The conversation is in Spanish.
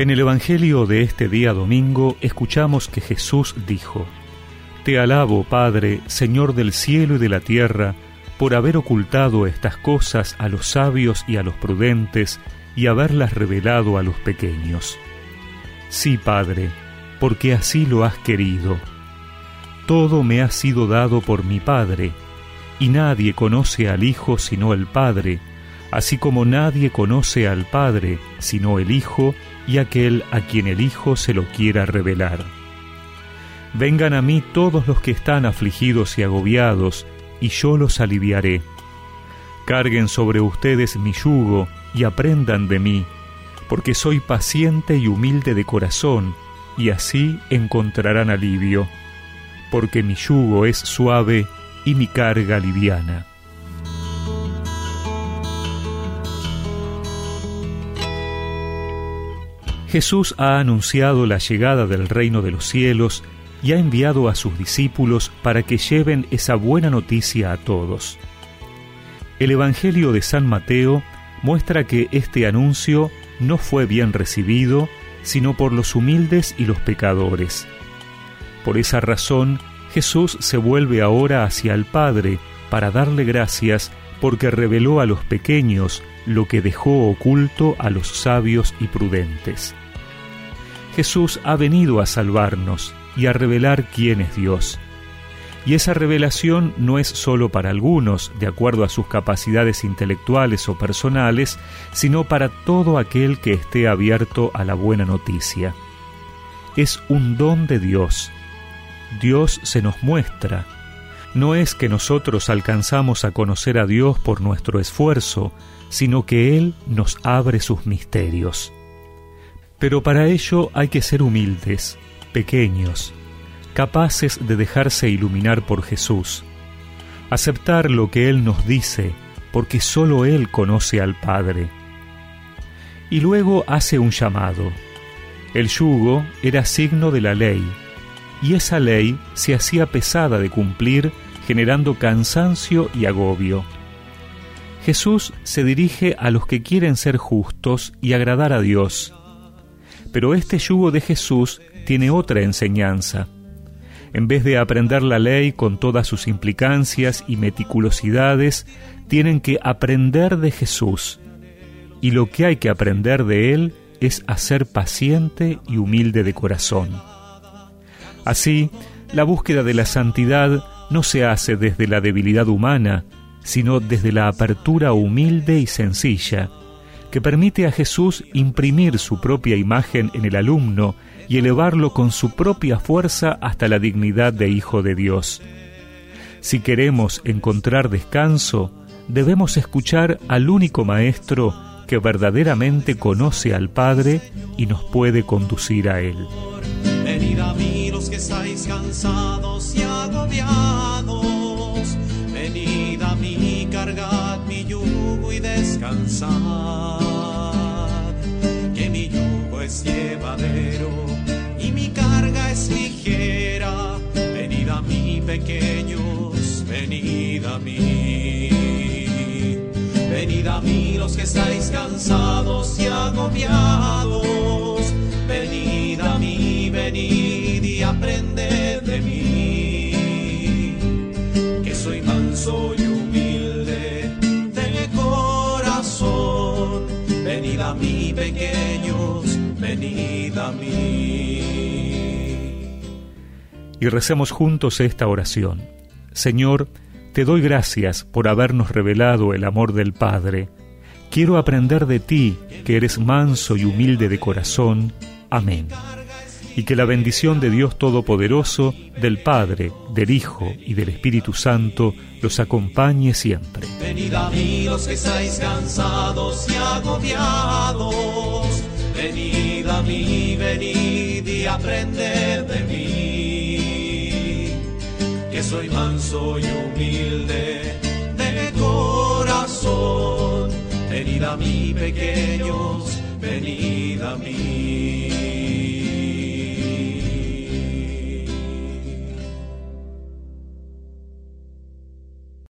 En el Evangelio de este día domingo escuchamos que Jesús dijo, Te alabo, Padre, Señor del cielo y de la tierra, por haber ocultado estas cosas a los sabios y a los prudentes, y haberlas revelado a los pequeños. Sí, Padre, porque así lo has querido. Todo me ha sido dado por mi Padre, y nadie conoce al Hijo sino el Padre, así como nadie conoce al Padre sino el Hijo y aquel a quien el Hijo se lo quiera revelar. Vengan a mí todos los que están afligidos y agobiados, y yo los aliviaré. Carguen sobre ustedes mi yugo y aprendan de mí, porque soy paciente y humilde de corazón, y así encontrarán alivio, porque mi yugo es suave y mi carga liviana. Jesús ha anunciado la llegada del reino de los cielos y ha enviado a sus discípulos para que lleven esa buena noticia a todos. El Evangelio de San Mateo muestra que este anuncio no fue bien recibido, sino por los humildes y los pecadores. Por esa razón, Jesús se vuelve ahora hacia el Padre para darle gracias porque reveló a los pequeños lo que dejó oculto a los sabios y prudentes. Jesús ha venido a salvarnos y a revelar quién es Dios. Y esa revelación no es sólo para algunos, de acuerdo a sus capacidades intelectuales o personales, sino para todo aquel que esté abierto a la buena noticia. Es un don de Dios. Dios se nos muestra. No es que nosotros alcanzamos a conocer a Dios por nuestro esfuerzo, sino que Él nos abre sus misterios. Pero para ello hay que ser humildes, pequeños, capaces de dejarse iluminar por Jesús, aceptar lo que Él nos dice, porque sólo Él conoce al Padre. Y luego hace un llamado. El yugo era signo de la ley, y esa ley se hacía pesada de cumplir, generando cansancio y agobio. Jesús se dirige a los que quieren ser justos y agradar a Dios, pero este yugo de Jesús tiene otra enseñanza. En vez de aprender la ley con todas sus implicancias y meticulosidades, tienen que aprender de Jesús. Y lo que hay que aprender de Él es a ser paciente y humilde de corazón. Así, la búsqueda de la santidad no se hace desde la debilidad humana, sino desde la apertura humilde y sencilla, que permite a Jesús imprimir su propia imagen en el alumno y elevarlo con su propia fuerza hasta la dignidad de Hijo de Dios. Si queremos encontrar descanso, debemos escuchar al único Maestro que verdaderamente conoce al Padre y nos puede conducir a Él. Que estáis cansados y agobiados, venid a mí, cargad mi yugo y descansad. llevadero y mi carga es ligera. Venid a mí, pequeños, venid a mí. Venid a mí los que estáis cansados y agobiados. Venid a mí, venid y aprended de mí. Que soy manso y humilde de corazón. Venid a mí, pequeños a mí. Y recemos juntos esta oración. Señor, te doy gracias por habernos revelado el amor del Padre. Quiero aprender de ti, que eres manso y humilde de corazón. Amén. Y que la bendición de Dios Todopoderoso, del Padre, del Hijo y del Espíritu Santo los acompañe siempre. Venid a mí los que estáis cansados y agobiados Venid a mí, venid y aprended de mí, que soy manso y humilde de corazón. Venid a mí, pequeños, venid a mí.